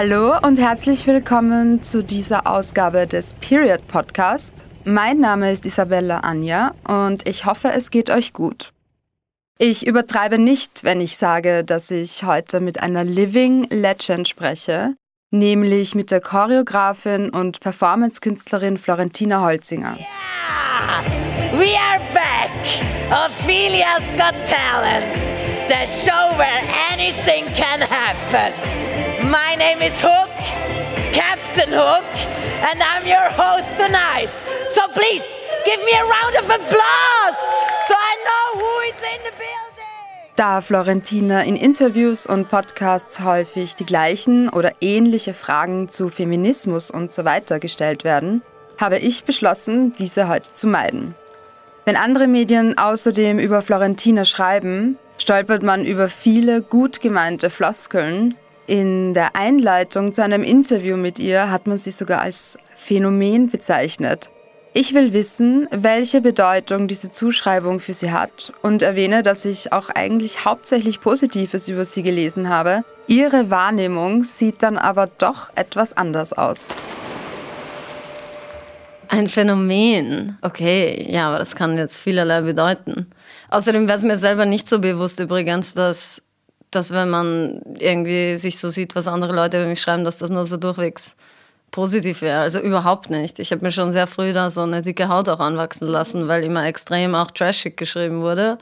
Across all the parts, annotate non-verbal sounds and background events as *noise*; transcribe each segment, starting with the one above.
Hallo und herzlich willkommen zu dieser Ausgabe des Period Podcast. Mein Name ist Isabella Anja und ich hoffe, es geht euch gut. Ich übertreibe nicht, wenn ich sage, dass ich heute mit einer Living Legend spreche, nämlich mit der Choreografin und Performancekünstlerin Florentina Holzinger. Yeah! We are back! Ophelia's Got Talent! The show where anything can happen! My name is Hook, Captain Hook, and I'm your host tonight. So please give me a round of applause so I know who is in the building. Da Florentina in Interviews und Podcasts häufig die gleichen oder ähnliche Fragen zu Feminismus und so weiter gestellt werden, habe ich beschlossen, diese heute zu meiden. Wenn andere Medien außerdem über Florentina schreiben, stolpert man über viele gut gemeinte Floskeln, in der Einleitung zu einem Interview mit ihr hat man sie sogar als Phänomen bezeichnet. Ich will wissen, welche Bedeutung diese Zuschreibung für sie hat und erwähne, dass ich auch eigentlich hauptsächlich Positives über sie gelesen habe. Ihre Wahrnehmung sieht dann aber doch etwas anders aus. Ein Phänomen. Okay, ja, aber das kann jetzt vielerlei bedeuten. Außerdem wäre es mir selber nicht so bewusst übrigens, dass dass wenn man irgendwie sich so sieht, was andere Leute über mich schreiben, dass das nur so durchwegs positiv wäre. Also überhaupt nicht. Ich habe mir schon sehr früh da so eine dicke Haut auch anwachsen lassen, weil immer extrem auch trashig geschrieben wurde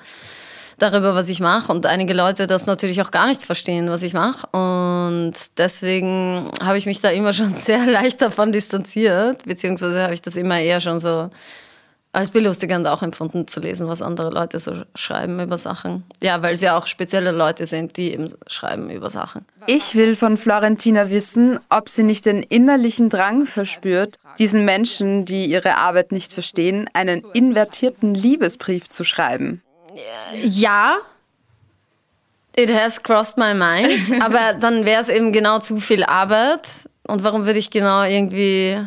darüber, was ich mache und einige Leute das natürlich auch gar nicht verstehen, was ich mache und deswegen habe ich mich da immer schon *laughs* sehr leicht davon distanziert, beziehungsweise habe ich das immer eher schon so als belustigend auch empfunden zu lesen, was andere Leute so schreiben über Sachen. Ja, weil es ja auch spezielle Leute sind, die eben schreiben über Sachen. Ich will von Florentina wissen, ob sie nicht den innerlichen Drang verspürt, diesen Menschen, die ihre Arbeit nicht verstehen, einen invertierten Liebesbrief zu schreiben. Ja, it has crossed my mind, *laughs* aber dann wäre es eben genau zu viel Arbeit. Und warum würde ich genau irgendwie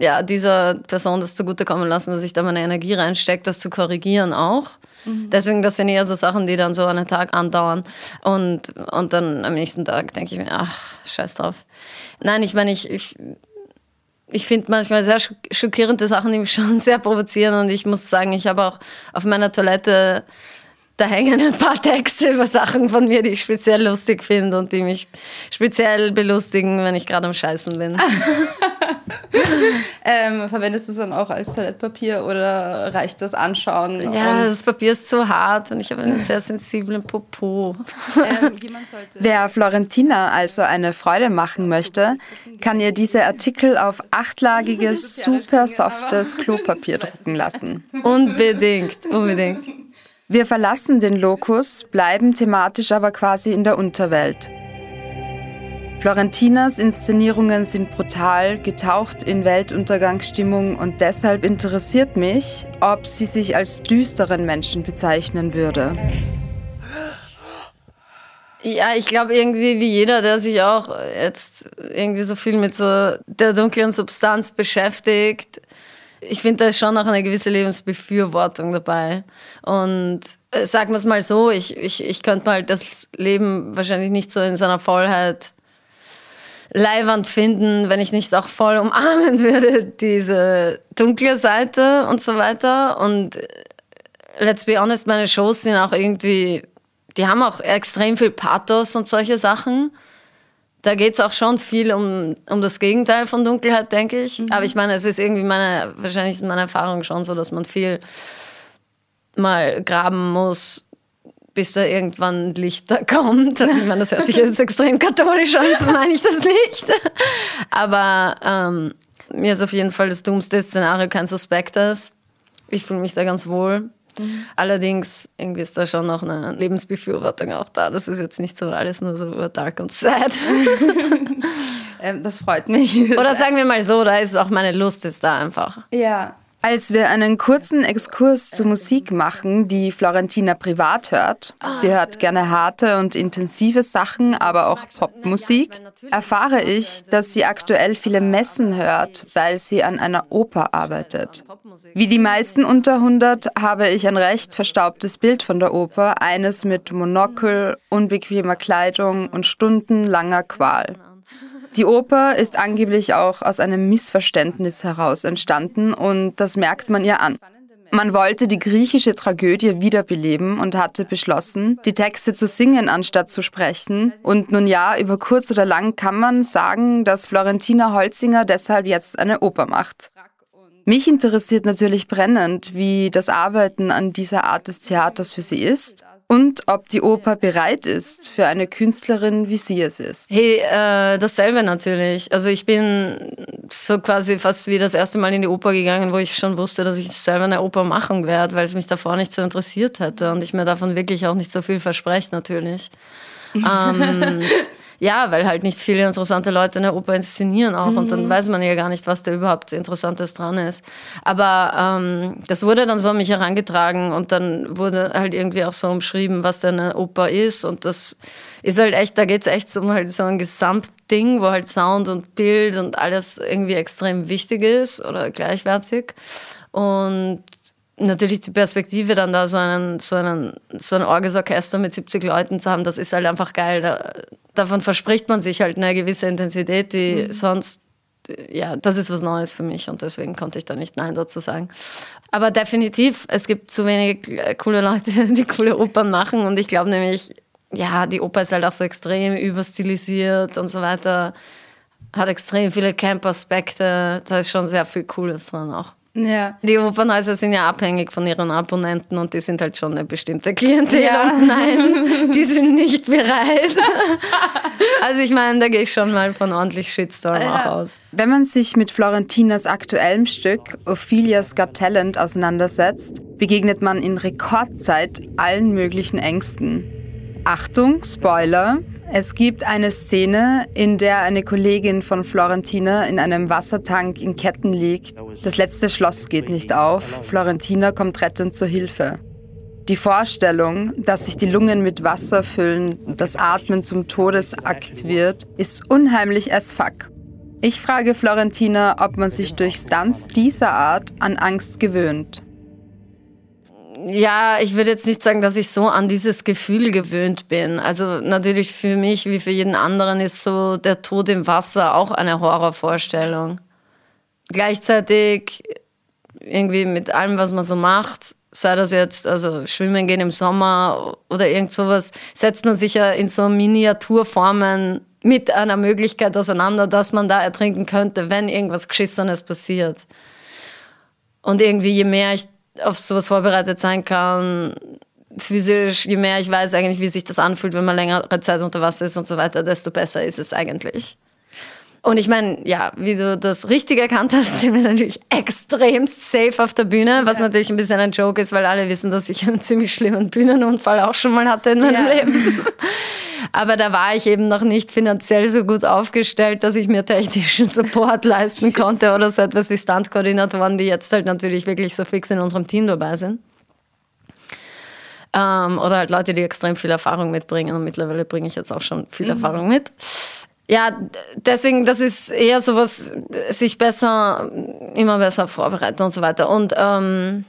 ja, dieser Person das zugutekommen lassen, dass ich da meine Energie reinstecke, das zu korrigieren auch. Mhm. Deswegen, das sind eher so Sachen, die dann so einen Tag andauern. Und, und dann am nächsten Tag denke ich mir, ach, scheiß drauf. Nein, ich meine, ich, ich, ich finde manchmal sehr schockierende Sachen, die mich *laughs* schon sehr provozieren. Und ich muss sagen, ich habe auch auf meiner Toilette da hängen ein paar Texte über Sachen von mir, die ich speziell lustig finde und die mich speziell belustigen, wenn ich gerade am Scheißen bin. *laughs* *laughs* ähm, verwendest du es dann auch als Toilettpapier oder reicht das Anschauen? Ja, das Papier ist zu hart und ich habe einen sehr sensiblen Popo. Ähm, Wer Florentina also eine Freude machen möchte, kann ihr diese Artikel auf achtlagiges, super softes *laughs* Klopapier drucken lassen. Unbedingt, unbedingt. Wir verlassen den Lokus, bleiben thematisch aber quasi in der Unterwelt. Florentinas Inszenierungen sind brutal, getaucht in Weltuntergangsstimmung und deshalb interessiert mich, ob sie sich als düsteren Menschen bezeichnen würde. Ja, ich glaube irgendwie wie jeder, der sich auch jetzt irgendwie so viel mit so der dunklen Substanz beschäftigt, ich finde, da ist schon auch eine gewisse Lebensbefürwortung dabei. Und äh, sagen wir es mal so, ich, ich, ich könnte mal das Leben wahrscheinlich nicht so in seiner Vollheit leiwand finden, wenn ich nicht auch voll umarmen würde, diese dunkle Seite und so weiter. Und äh, let's be honest, meine Shows sind auch irgendwie, die haben auch extrem viel Pathos und solche Sachen da geht es auch schon viel um, um das Gegenteil von Dunkelheit, denke ich. Mhm. Aber ich meine, es ist irgendwie meine, wahrscheinlich meine Erfahrung schon so, dass man viel mal graben muss, bis da irgendwann Lichter *laughs* kommt. Ich meine, das hört sich jetzt extrem katholisch an, so meine ich das nicht. *laughs* Aber ähm, mir ist auf jeden Fall das dummste Szenario kein Suspektes. Ich fühle mich da ganz wohl. Mhm. Allerdings irgendwie ist da schon noch eine Lebensbefürwortung auch da. Das ist jetzt nicht so alles nur so dark und sad. *laughs* ähm, das freut mich. Oder sagen wir mal so, da ist auch meine Lust ist da einfach. Ja. Als wir einen kurzen Exkurs zur Musik machen, die Florentina privat hört, sie hört gerne harte und intensive Sachen, aber auch Popmusik, erfahre ich, dass sie aktuell viele Messen hört, weil sie an einer Oper arbeitet. Wie die meisten unter 100 habe ich ein recht verstaubtes Bild von der Oper, eines mit Monokel, unbequemer Kleidung und stundenlanger Qual. Die Oper ist angeblich auch aus einem Missverständnis heraus entstanden und das merkt man ihr an. Man wollte die griechische Tragödie wiederbeleben und hatte beschlossen, die Texte zu singen anstatt zu sprechen. Und nun ja, über kurz oder lang kann man sagen, dass Florentina Holzinger deshalb jetzt eine Oper macht. Mich interessiert natürlich brennend, wie das Arbeiten an dieser Art des Theaters für sie ist und ob die Oper bereit ist für eine Künstlerin, wie sie es ist. Hey, äh, dasselbe natürlich. Also ich bin so quasi fast wie das erste Mal in die Oper gegangen, wo ich schon wusste, dass ich selber eine Oper machen werde, weil es mich davor nicht so interessiert hätte und ich mir davon wirklich auch nicht so viel verspreche natürlich. *laughs* ähm, ja, weil halt nicht viele interessante Leute eine Oper inszenieren auch mhm. und dann mhm. weiß man ja gar nicht, was da überhaupt Interessantes dran ist. Aber ähm, das wurde dann so an mich herangetragen und dann wurde halt irgendwie auch so umschrieben, was denn eine Oper ist und das ist halt echt, da geht es echt um halt so ein Gesamtding, wo halt Sound und Bild und alles irgendwie extrem wichtig ist oder gleichwertig und natürlich die Perspektive dann da so einen so einen so ein Orgesorchester mit 70 Leuten zu haben, das ist halt einfach geil. Da, davon verspricht man sich halt eine gewisse Intensität, die mhm. sonst ja, das ist was Neues für mich und deswegen konnte ich da nicht Nein dazu sagen. Aber definitiv, es gibt zu wenige coole Leute, *laughs* die coole Opern machen und ich glaube nämlich, ja, die Oper ist halt auch so extrem überstilisiert und so weiter, hat extrem viele Camp-Aspekte, da ist schon sehr viel Cooles dran auch. Ja. Die Opernhäuser sind ja abhängig von ihren Abonnenten und die sind halt schon eine bestimmte Klientel. Ja. Und nein, *laughs* die sind nicht bereit. *laughs* also ich meine, da gehe ich schon mal von ordentlich Shitstorm ja. auch aus. Wenn man sich mit Florentinas aktuellem Stück Ophelia's Got Talent auseinandersetzt, begegnet man in Rekordzeit allen möglichen Ängsten. Achtung, Spoiler, es gibt eine Szene, in der eine Kollegin von Florentina in einem Wassertank in Ketten liegt. Das letzte Schloss geht nicht auf. Florentina kommt rettend zur Hilfe. Die Vorstellung, dass sich die Lungen mit Wasser füllen und das Atmen zum Todesakt wird, ist unheimlich as fuck. Ich frage Florentina, ob man sich durch Stunts dieser Art an Angst gewöhnt ja, ich würde jetzt nicht sagen, dass ich so an dieses Gefühl gewöhnt bin. Also natürlich für mich wie für jeden anderen ist so der Tod im Wasser auch eine Horrorvorstellung. Gleichzeitig irgendwie mit allem, was man so macht, sei das jetzt also schwimmen gehen im Sommer oder irgend sowas, setzt man sich ja in so Miniaturformen mit einer Möglichkeit auseinander, dass man da ertrinken könnte, wenn irgendwas Geschissenes passiert. Und irgendwie je mehr ich auf sowas vorbereitet sein kann, physisch, je mehr ich weiß eigentlich, wie sich das anfühlt, wenn man längere Zeit unter Wasser ist und so weiter, desto besser ist es eigentlich. Und ich meine, ja, wie du das richtig erkannt hast, sind wir natürlich extremst safe auf der Bühne, was ja. natürlich ein bisschen ein Joke ist, weil alle wissen, dass ich einen ziemlich schlimmen Bühnenunfall auch schon mal hatte in meinem ja. Leben. Aber da war ich eben noch nicht finanziell so gut aufgestellt, dass ich mir technischen Support leisten konnte oder so etwas wie Stunt-Koordinatoren, die jetzt halt natürlich wirklich so fix in unserem Team dabei sind. Ähm, oder halt Leute, die extrem viel Erfahrung mitbringen. Und mittlerweile bringe ich jetzt auch schon viel mhm. Erfahrung mit. Ja, deswegen, das ist eher so was, sich besser, immer besser vorbereiten und so weiter. Und ähm,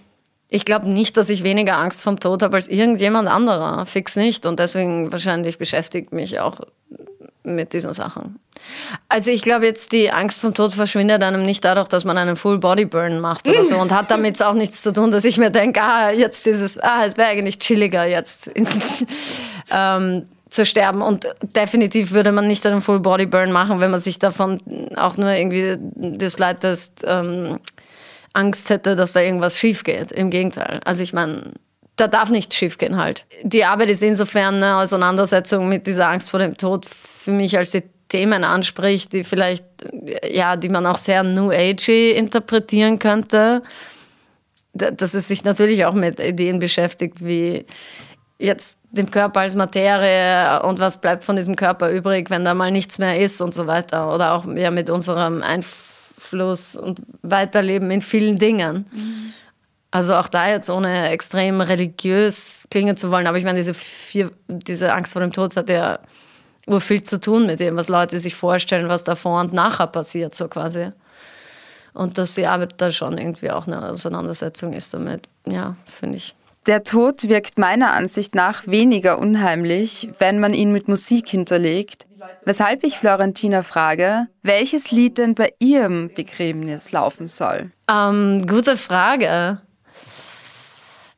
ich glaube nicht, dass ich weniger Angst vom Tod habe als irgendjemand anderer. Fix nicht. Und deswegen wahrscheinlich beschäftigt mich auch mit diesen Sachen. Also ich glaube jetzt, die Angst vom Tod verschwindet einem nicht dadurch, dass man einen Full Body Burn macht oder so und hat damit auch nichts zu tun, dass ich mir denke, ah, jetzt dieses, ah, es wäre eigentlich chilliger jetzt *laughs* ähm, zu sterben und definitiv würde man nicht einen Full Body Burn machen, wenn man sich davon auch nur irgendwie das Leid ähm, Angst hätte, dass da irgendwas schief geht. Im Gegenteil. Also ich meine, da darf nichts schief gehen halt. Die Arbeit ist insofern eine Auseinandersetzung mit dieser Angst vor dem Tod für mich, als sie Themen anspricht, die vielleicht, ja, die man auch sehr New Agey interpretieren könnte. Dass es sich natürlich auch mit Ideen beschäftigt, wie jetzt dem Körper als Materie und was bleibt von diesem Körper übrig, wenn da mal nichts mehr ist und so weiter. Oder auch ja, mit unserem Einfluss Fluss und Weiterleben in vielen Dingen. Mhm. Also auch da jetzt ohne extrem religiös klingen zu wollen, aber ich meine, diese, vier, diese Angst vor dem Tod hat ja nur viel zu tun mit dem, was Leute sich vorstellen, was davor und nachher passiert, so quasi. Und dass die Arbeit da schon irgendwie auch eine Auseinandersetzung ist damit, ja, finde ich. Der Tod wirkt meiner Ansicht nach weniger unheimlich, wenn man ihn mit Musik hinterlegt, weshalb ich Florentina frage, welches Lied denn bei ihrem Begräbnis laufen soll. Ähm, gute Frage.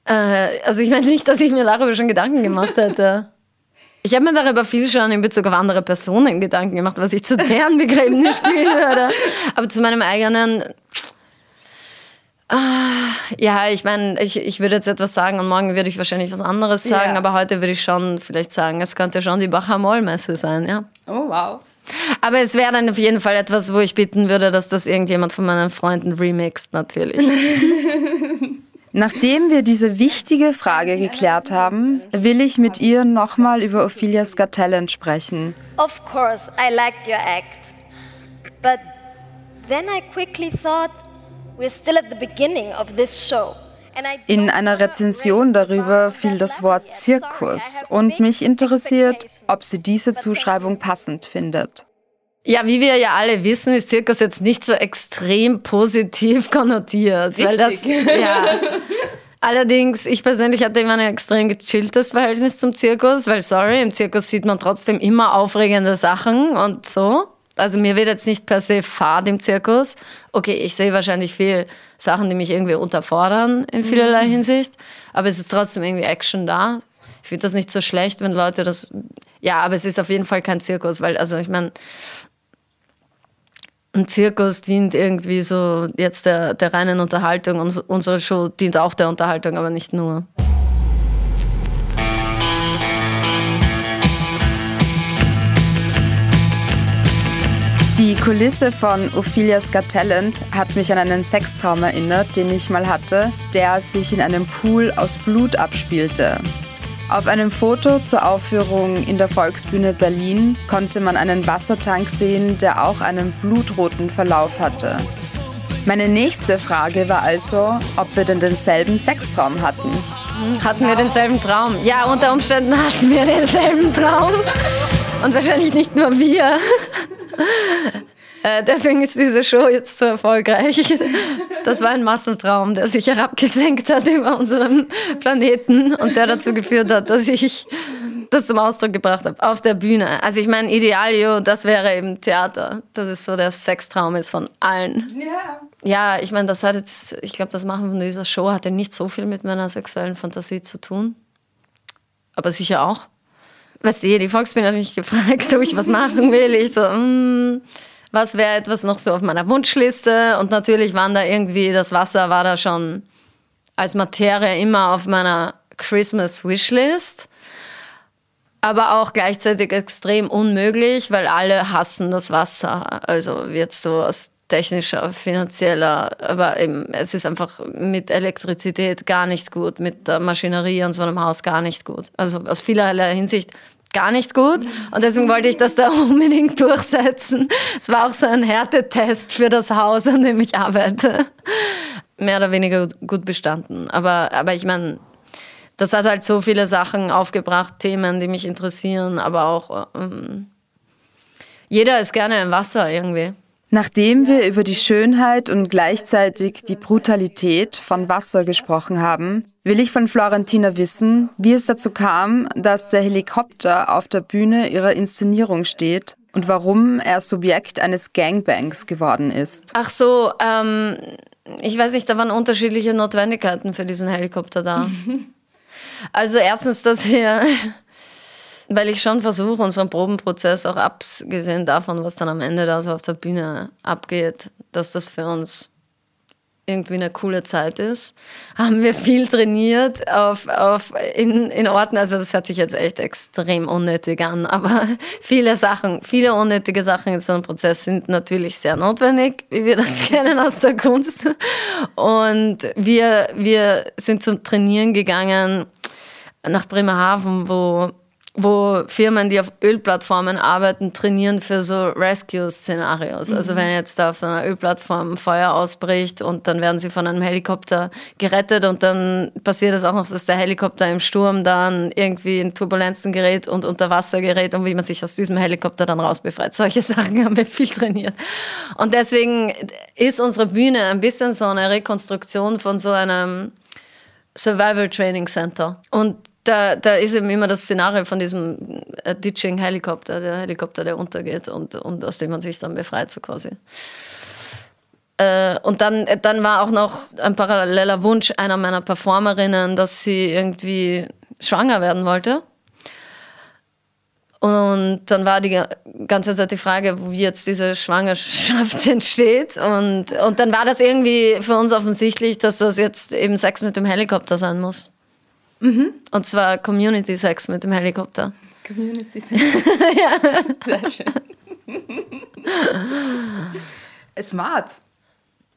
Äh, also ich meine nicht, dass ich mir darüber schon Gedanken gemacht hätte. *laughs* Ich habe mir darüber viel schon in Bezug auf andere Personen Gedanken gemacht, was ich zu deren Begräbnis spielen würde. Aber zu meinem eigenen. Ah, ja, ich meine, ich, ich würde jetzt etwas sagen und morgen würde ich wahrscheinlich was anderes sagen, ja. aber heute würde ich schon vielleicht sagen, es könnte schon die Bachamol-Messe sein, ja. Oh, wow. Aber es wäre dann auf jeden Fall etwas, wo ich bitten würde, dass das irgendjemand von meinen Freunden remixt, natürlich. *laughs* Nachdem wir diese wichtige Frage geklärt haben, will ich mit ihr nochmal über Ophelia's Got Talent sprechen. Of course, I liked your act. But then I quickly thought, In einer Rezension darüber fiel das Wort Zirkus und mich interessiert, ob sie diese Zuschreibung passend findet. Ja, wie wir ja alle wissen, ist Zirkus jetzt nicht so extrem positiv *laughs* konnotiert. Richtig. Weil das, *laughs* ja. Allerdings, ich persönlich hatte immer ein extrem gechilltes Verhältnis zum Zirkus, weil, sorry, im Zirkus sieht man trotzdem immer aufregende Sachen und so. Also mir wird jetzt nicht per se fad im Zirkus. Okay, ich sehe wahrscheinlich viel Sachen, die mich irgendwie unterfordern in vielerlei mhm. Hinsicht, aber es ist trotzdem irgendwie Action da. Ich finde das nicht so schlecht, wenn Leute das. Ja, aber es ist auf jeden Fall kein Zirkus, weil, also ich meine, ein Zirkus dient irgendwie so jetzt der, der reinen Unterhaltung und unsere Show dient auch der Unterhaltung, aber nicht nur. Die Kulisse von Ophelia's Got Talent hat mich an einen Sextraum erinnert, den ich mal hatte, der sich in einem Pool aus Blut abspielte. Auf einem Foto zur Aufführung in der Volksbühne Berlin konnte man einen Wassertank sehen, der auch einen blutroten Verlauf hatte. Meine nächste Frage war also, ob wir denn denselben Sextraum hatten. Hatten wir denselben Traum? Ja, unter Umständen hatten wir denselben Traum. Und wahrscheinlich nicht nur wir. Äh, deswegen ist diese Show jetzt so erfolgreich. Das war ein Massentraum, der sich herabgesenkt hat über unseren Planeten und der dazu geführt hat, dass ich das zum Ausdruck gebracht habe auf der Bühne. Also ich meine, Idealio, das wäre eben Theater. Das ist so der Sextraum ist von allen. Ja. Ja, ich meine, das hat jetzt, ich glaube, das Machen von dieser Show hatte nicht so viel mit meiner sexuellen Fantasie zu tun. Aber sicher auch. Weißt du, die Volksbühne hat mich gefragt, ob ich was machen will. Ich so, mm, was wäre etwas noch so auf meiner Wunschliste? Und natürlich waren da irgendwie, das Wasser war da schon als Materie immer auf meiner Christmas Wishlist. Aber auch gleichzeitig extrem unmöglich, weil alle hassen das Wasser. Also jetzt so aus technischer, finanzieller, aber eben, es ist einfach mit Elektrizität gar nicht gut, mit der Maschinerie und so einem Haus gar nicht gut. Also aus vielerlei Hinsicht gar nicht gut und deswegen wollte ich das da *laughs* unbedingt durchsetzen. Es war auch so ein Härtetest für das Haus, an dem ich arbeite. Mehr oder weniger gut bestanden. Aber, aber ich meine, das hat halt so viele Sachen aufgebracht, Themen, die mich interessieren, aber auch ähm, jeder ist gerne im Wasser irgendwie. Nachdem wir über die Schönheit und gleichzeitig die Brutalität von Wasser gesprochen haben, will ich von Florentina wissen, wie es dazu kam, dass der Helikopter auf der Bühne ihrer Inszenierung steht und warum er Subjekt eines Gangbangs geworden ist. Ach so, ähm, ich weiß nicht, da waren unterschiedliche Notwendigkeiten für diesen Helikopter da. *laughs* also erstens, dass wir weil ich schon versuche, unseren Probenprozess auch abgesehen davon, was dann am Ende da so auf der Bühne abgeht, dass das für uns irgendwie eine coole Zeit ist. Haben wir viel trainiert auf, auf in, in Orten, also das hört sich jetzt echt extrem unnötig an, aber *laughs* viele Sachen, viele unnötige Sachen in so einem Prozess sind natürlich sehr notwendig, wie wir das *laughs* kennen aus der Kunst. Und wir, wir sind zum Trainieren gegangen nach Bremerhaven, wo wo Firmen, die auf Ölplattformen arbeiten, trainieren für so Rescue-Szenarios. Mhm. Also wenn jetzt da auf einer Ölplattform Feuer ausbricht und dann werden sie von einem Helikopter gerettet und dann passiert es auch noch, dass der Helikopter im Sturm dann irgendwie in Turbulenzen gerät und unter Wasser gerät und wie man sich aus diesem Helikopter dann rausbefreit. Solche *laughs* Sachen haben wir viel trainiert. Und deswegen ist unsere Bühne ein bisschen so eine Rekonstruktion von so einem Survival Training Center. Und da, da ist eben immer das Szenario von diesem äh, Ditching-Helikopter, der Helikopter, der untergeht und, und aus dem man sich dann befreit, so quasi. Äh, und dann, dann war auch noch ein paralleler Wunsch einer meiner Performerinnen, dass sie irgendwie schwanger werden wollte. Und dann war die ganze Zeit die Frage, wie jetzt diese Schwangerschaft *laughs* entsteht. Und, und dann war das irgendwie für uns offensichtlich, dass das jetzt eben Sex mit dem Helikopter sein muss. Mhm. Und zwar Community Sex mit dem Helikopter. Community Sex. *laughs* ja. Sehr schön. Smart.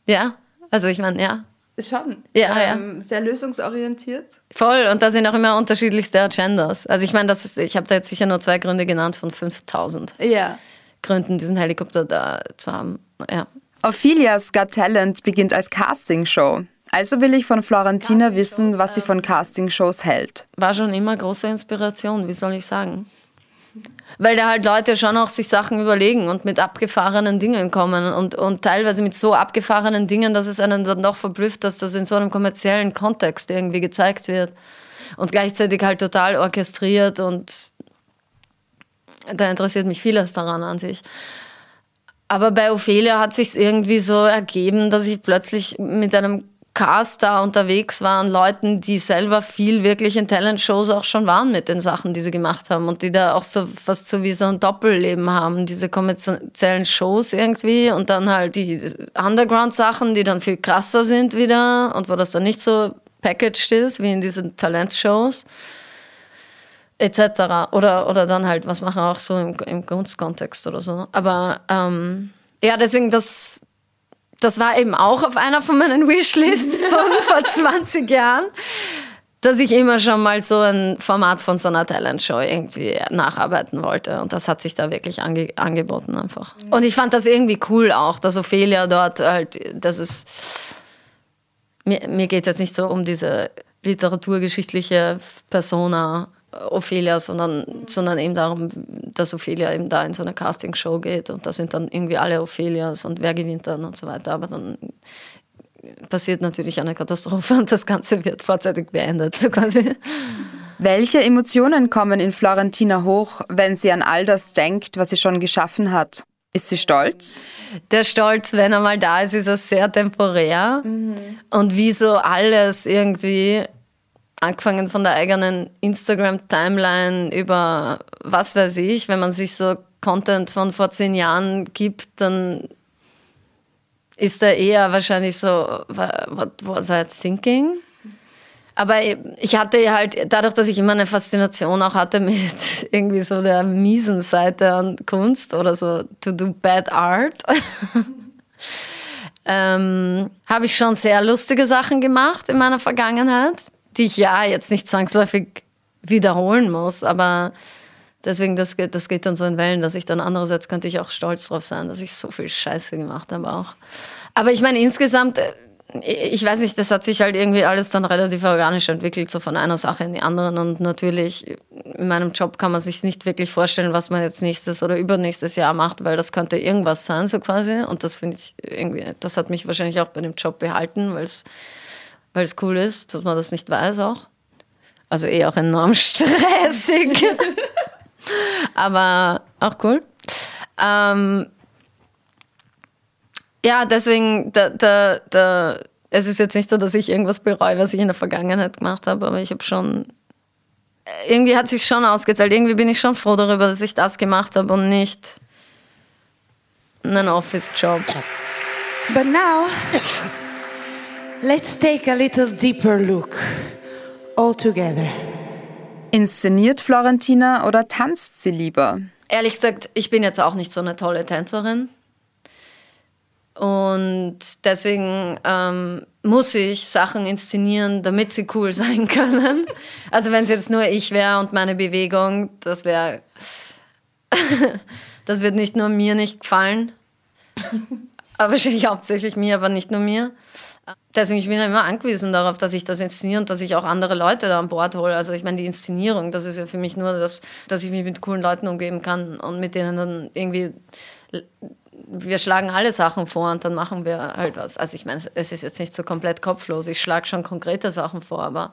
Ja, also ich meine, ja. Schon. Ja, ähm, ja. Sehr lösungsorientiert. Voll. Und da sind auch immer unterschiedlichste Agendas. Also ich meine, das ist, ich habe da jetzt sicher nur zwei Gründe genannt von 5000 ja. Gründen, diesen Helikopter da zu haben. Ja. Ophelia's Got Talent beginnt als Castingshow. Also will ich von Florentina wissen, was sie von Castingshows hält. War schon immer große Inspiration, wie soll ich sagen? Weil da halt Leute schon auch sich Sachen überlegen und mit abgefahrenen Dingen kommen und, und teilweise mit so abgefahrenen Dingen, dass es einen dann doch verblüfft, dass das in so einem kommerziellen Kontext irgendwie gezeigt wird und gleichzeitig halt total orchestriert und da interessiert mich vieles daran an sich. Aber bei Ophelia hat sich irgendwie so ergeben, dass ich plötzlich mit einem Cast da unterwegs waren, Leuten, die selber viel wirklich in Talent-Shows auch schon waren mit den Sachen, die sie gemacht haben und die da auch so fast so wie so ein Doppelleben haben, diese kommerziellen Shows irgendwie und dann halt die Underground-Sachen, die dann viel krasser sind wieder und wo das dann nicht so packaged ist wie in diesen Talent-Shows etc. Oder, oder dann halt, was machen auch so im, im Kunstkontext oder so. Aber ähm, ja, deswegen das das war eben auch auf einer von meinen Wishlists von *laughs* vor 20 Jahren, dass ich immer schon mal so ein Format von so einer Talent-Show irgendwie nacharbeiten wollte. Und das hat sich da wirklich ange angeboten einfach. Und ich fand das irgendwie cool auch, dass Ophelia dort halt, das ist, mir, mir geht es jetzt nicht so um diese literaturgeschichtliche Persona Ophelia, sondern, sondern eben darum, dass Ophelia eben da in so eine Castingshow geht und da sind dann irgendwie alle Ophelias und wer gewinnt dann und so weiter. Aber dann passiert natürlich eine Katastrophe und das Ganze wird vorzeitig beendet, so quasi. Welche Emotionen kommen in Florentina hoch, wenn sie an all das denkt, was sie schon geschaffen hat? Ist sie stolz? Der Stolz, wenn er mal da ist, ist er sehr temporär. Mhm. Und wie so alles irgendwie angefangen von der eigenen Instagram-Timeline über was weiß ich, wenn man sich so Content von vor zehn Jahren gibt, dann ist da eher wahrscheinlich so, what was I thinking? Aber ich hatte halt, dadurch, dass ich immer eine Faszination auch hatte mit *laughs* irgendwie so der miesen Seite an Kunst oder so to do bad art, *laughs* ähm, habe ich schon sehr lustige Sachen gemacht in meiner Vergangenheit die ich ja jetzt nicht zwangsläufig wiederholen muss, aber deswegen, das geht, das geht dann so in Wellen, dass ich dann andererseits könnte ich auch stolz drauf sein, dass ich so viel Scheiße gemacht habe auch. Aber ich meine, insgesamt, äh, ich weiß nicht, das hat sich halt irgendwie alles dann relativ organisch entwickelt, so von einer Sache in die anderen. Und natürlich, in meinem Job kann man sich nicht wirklich vorstellen, was man jetzt nächstes oder übernächstes Jahr macht, weil das könnte irgendwas sein, so quasi. Und das finde ich irgendwie, das hat mich wahrscheinlich auch bei dem Job behalten, weil es weil es cool ist, dass man das nicht weiß auch. Also eh auch enorm *laughs* stressig. Aber auch cool. Ähm, ja, deswegen, da, da, da, es ist jetzt nicht so, dass ich irgendwas bereue, was ich in der Vergangenheit gemacht habe, aber ich habe schon, irgendwie hat sich schon ausgezahlt. Irgendwie bin ich schon froh darüber, dass ich das gemacht habe und nicht einen Office-Job. But now Let's take a little deeper look all together. Inszeniert Florentina oder tanzt sie lieber? Ehrlich gesagt, ich bin jetzt auch nicht so eine tolle Tänzerin. Und deswegen ähm, muss ich Sachen inszenieren, damit sie cool *laughs* sein können. Also wenn es jetzt nur ich wäre und meine Bewegung, das wäre, *laughs* das wird nicht nur mir nicht gefallen, aber wahrscheinlich hauptsächlich mir, aber nicht nur mir. Deswegen ich bin ich immer angewiesen darauf, dass ich das inszeniere und dass ich auch andere Leute da an Bord hole. Also ich meine, die Inszenierung, das ist ja für mich nur, das, dass ich mich mit coolen Leuten umgeben kann und mit denen dann irgendwie wir schlagen alle Sachen vor und dann machen wir halt was. Also ich meine, es ist jetzt nicht so komplett kopflos. Ich schlage schon konkrete Sachen vor, aber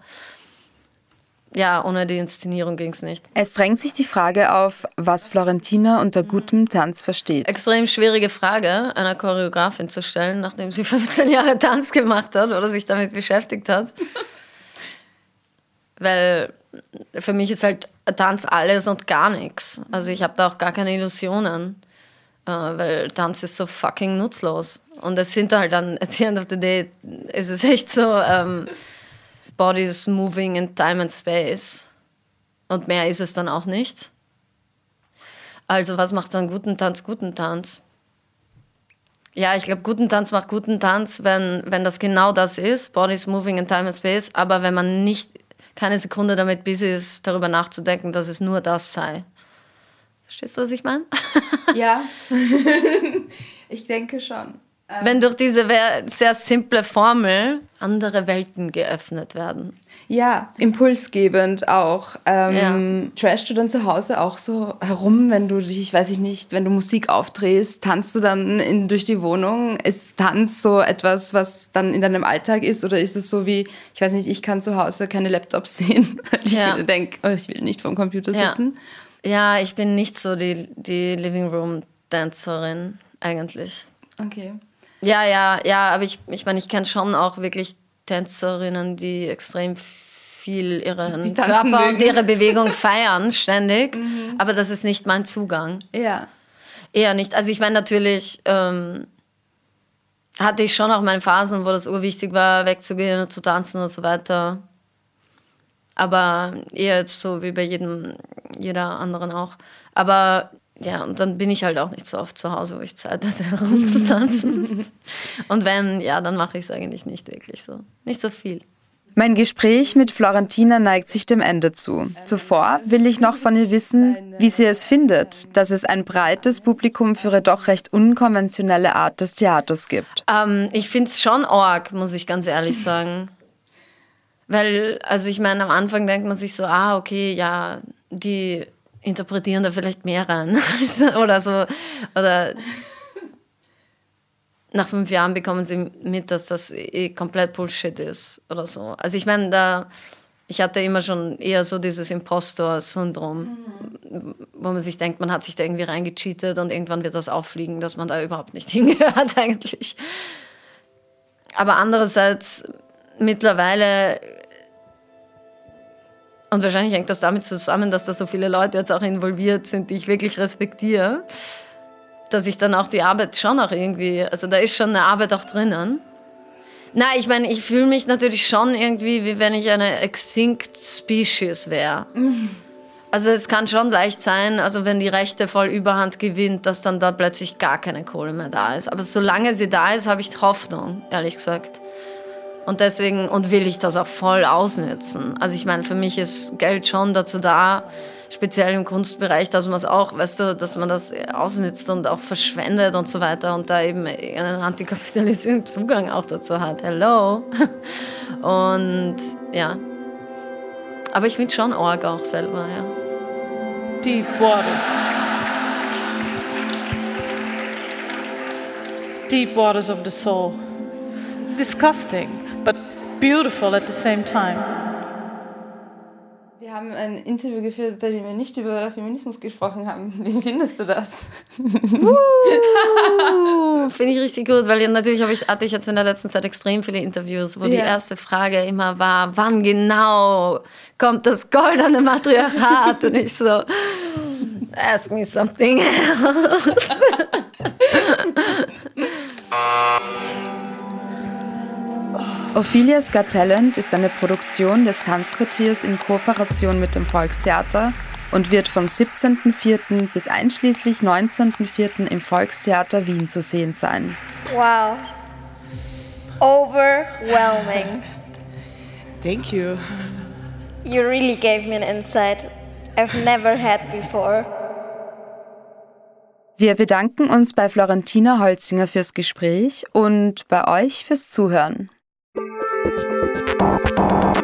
ja, ohne die Inszenierung ging es nicht. Es drängt sich die Frage auf, was Florentina unter gutem Tanz versteht. Extrem schwierige Frage, einer Choreografin zu stellen, nachdem sie *laughs* 15 Jahre Tanz gemacht hat oder sich damit beschäftigt hat. *laughs* Weil für mich ist halt Tanz alles und gar nichts. Also ich habe da auch gar keine Illusionen. Uh, weil Tanz ist so fucking nutzlos. Und es sind halt dann, *laughs* at the end of the day, ist es echt so, ähm, Bodies moving in time and space. Und mehr ist es dann auch nicht. Also was macht dann guten Tanz guten Tanz? Ja, ich glaube, guten Tanz macht guten Tanz, wenn, wenn das genau das ist, Bodies moving in time and space, aber wenn man nicht keine Sekunde damit busy ist, darüber nachzudenken, dass es nur das sei. Verstehst du, was ich meine? Ja, *laughs* ich denke schon. Ähm, Wenn durch diese sehr simple Formel andere Welten geöffnet werden. Ja, impulsgebend auch. Ähm, ja. Trashst du dann zu Hause auch so herum, wenn du dich, weiß ich nicht, wenn du Musik aufdrehst, tanzt du dann in, durch die Wohnung? Ist Tanz so etwas, was dann in deinem Alltag ist? Oder ist es so wie, ich weiß nicht, ich kann zu Hause keine Laptops *laughs* sehen, weil ich ja. denke, oh, ich will nicht vom Computer sitzen? Ja. Ja, ich bin nicht so die, die Living Room Dancerin eigentlich. Okay. Ja, ja, ja, aber ich, ich meine, ich kenne schon auch wirklich Tänzerinnen, die extrem viel ihren Körper mögen. und ihre Bewegung *laughs* feiern, ständig. Mhm. Aber das ist nicht mein Zugang. Ja. Eher nicht. Also ich meine, natürlich ähm, hatte ich schon auch meine Phasen, wo das urwichtig war, wegzugehen und zu tanzen und so weiter. Aber eher jetzt so wie bei jedem, jeder anderen auch. Aber ja, und dann bin ich halt auch nicht so oft zu Hause, wo ich Zeit hatte, *laughs* herumzutanzen. und wenn, ja, dann mache ich es eigentlich nicht wirklich so. Nicht so viel. Mein Gespräch mit Florentina neigt sich dem Ende zu. Zuvor will ich noch von ihr wissen, wie sie es findet, dass es ein breites Publikum für ihre doch recht unkonventionelle Art des Theaters gibt. Ähm, ich finde es schon arg, muss ich ganz ehrlich sagen. Weil, also ich meine, am Anfang denkt man sich so, ah, okay, ja, die interpretieren da vielleicht mehr rein *laughs* oder so. Oder nach fünf Jahren bekommen sie mit, dass das eh komplett Bullshit ist oder so. Also ich meine, da, ich hatte immer schon eher so dieses Impostor-Syndrom, mhm. wo man sich denkt, man hat sich da irgendwie reingecheatet und irgendwann wird das auffliegen, dass man da überhaupt nicht *laughs* hingehört eigentlich. Aber andererseits, mittlerweile und wahrscheinlich hängt das damit zusammen, dass da so viele Leute jetzt auch involviert sind, die ich wirklich respektiere, dass ich dann auch die Arbeit schon auch irgendwie, also da ist schon eine Arbeit auch drinnen. Na, ich meine, ich fühle mich natürlich schon irgendwie, wie wenn ich eine extinct Species wäre. Also es kann schon leicht sein, also wenn die Rechte voll Überhand gewinnt, dass dann da plötzlich gar keine Kohle mehr da ist. Aber solange sie da ist, habe ich Hoffnung, ehrlich gesagt. Und deswegen, und will ich das auch voll ausnutzen. Also ich meine, für mich ist Geld schon dazu da, speziell im Kunstbereich, dass man es auch, weißt du, dass man das ausnutzt und auch verschwendet und so weiter und da eben einen antikapitalistischen Zugang auch dazu hat. Hello. *laughs* Und ja. Aber ich finde schon Org auch selber, ja. Deep waters. Deep waters of the soul. It's disgusting beautiful at the same time. Wir haben ein Interview geführt, bei dem wir nicht über Feminismus gesprochen haben. *laughs* Wie findest du das? Uh, Finde ich richtig gut, weil natürlich ich, hatte ich jetzt in der letzten Zeit extrem viele Interviews, wo ja. die erste Frage immer war, wann genau kommt das goldene Matriarchat? Und ich so, ask me something else. Ophelia's Got Talent ist eine Produktion des Tanzquartiers in Kooperation mit dem Volkstheater und wird von 17.04. bis einschließlich 19.04. im Volkstheater Wien zu sehen sein. Wow. Overwhelming. *laughs* Thank you. You really gave me an insight I've never had before. Wir bedanken uns bei Florentina Holzinger fürs Gespräch und bei euch fürs Zuhören. Thank you.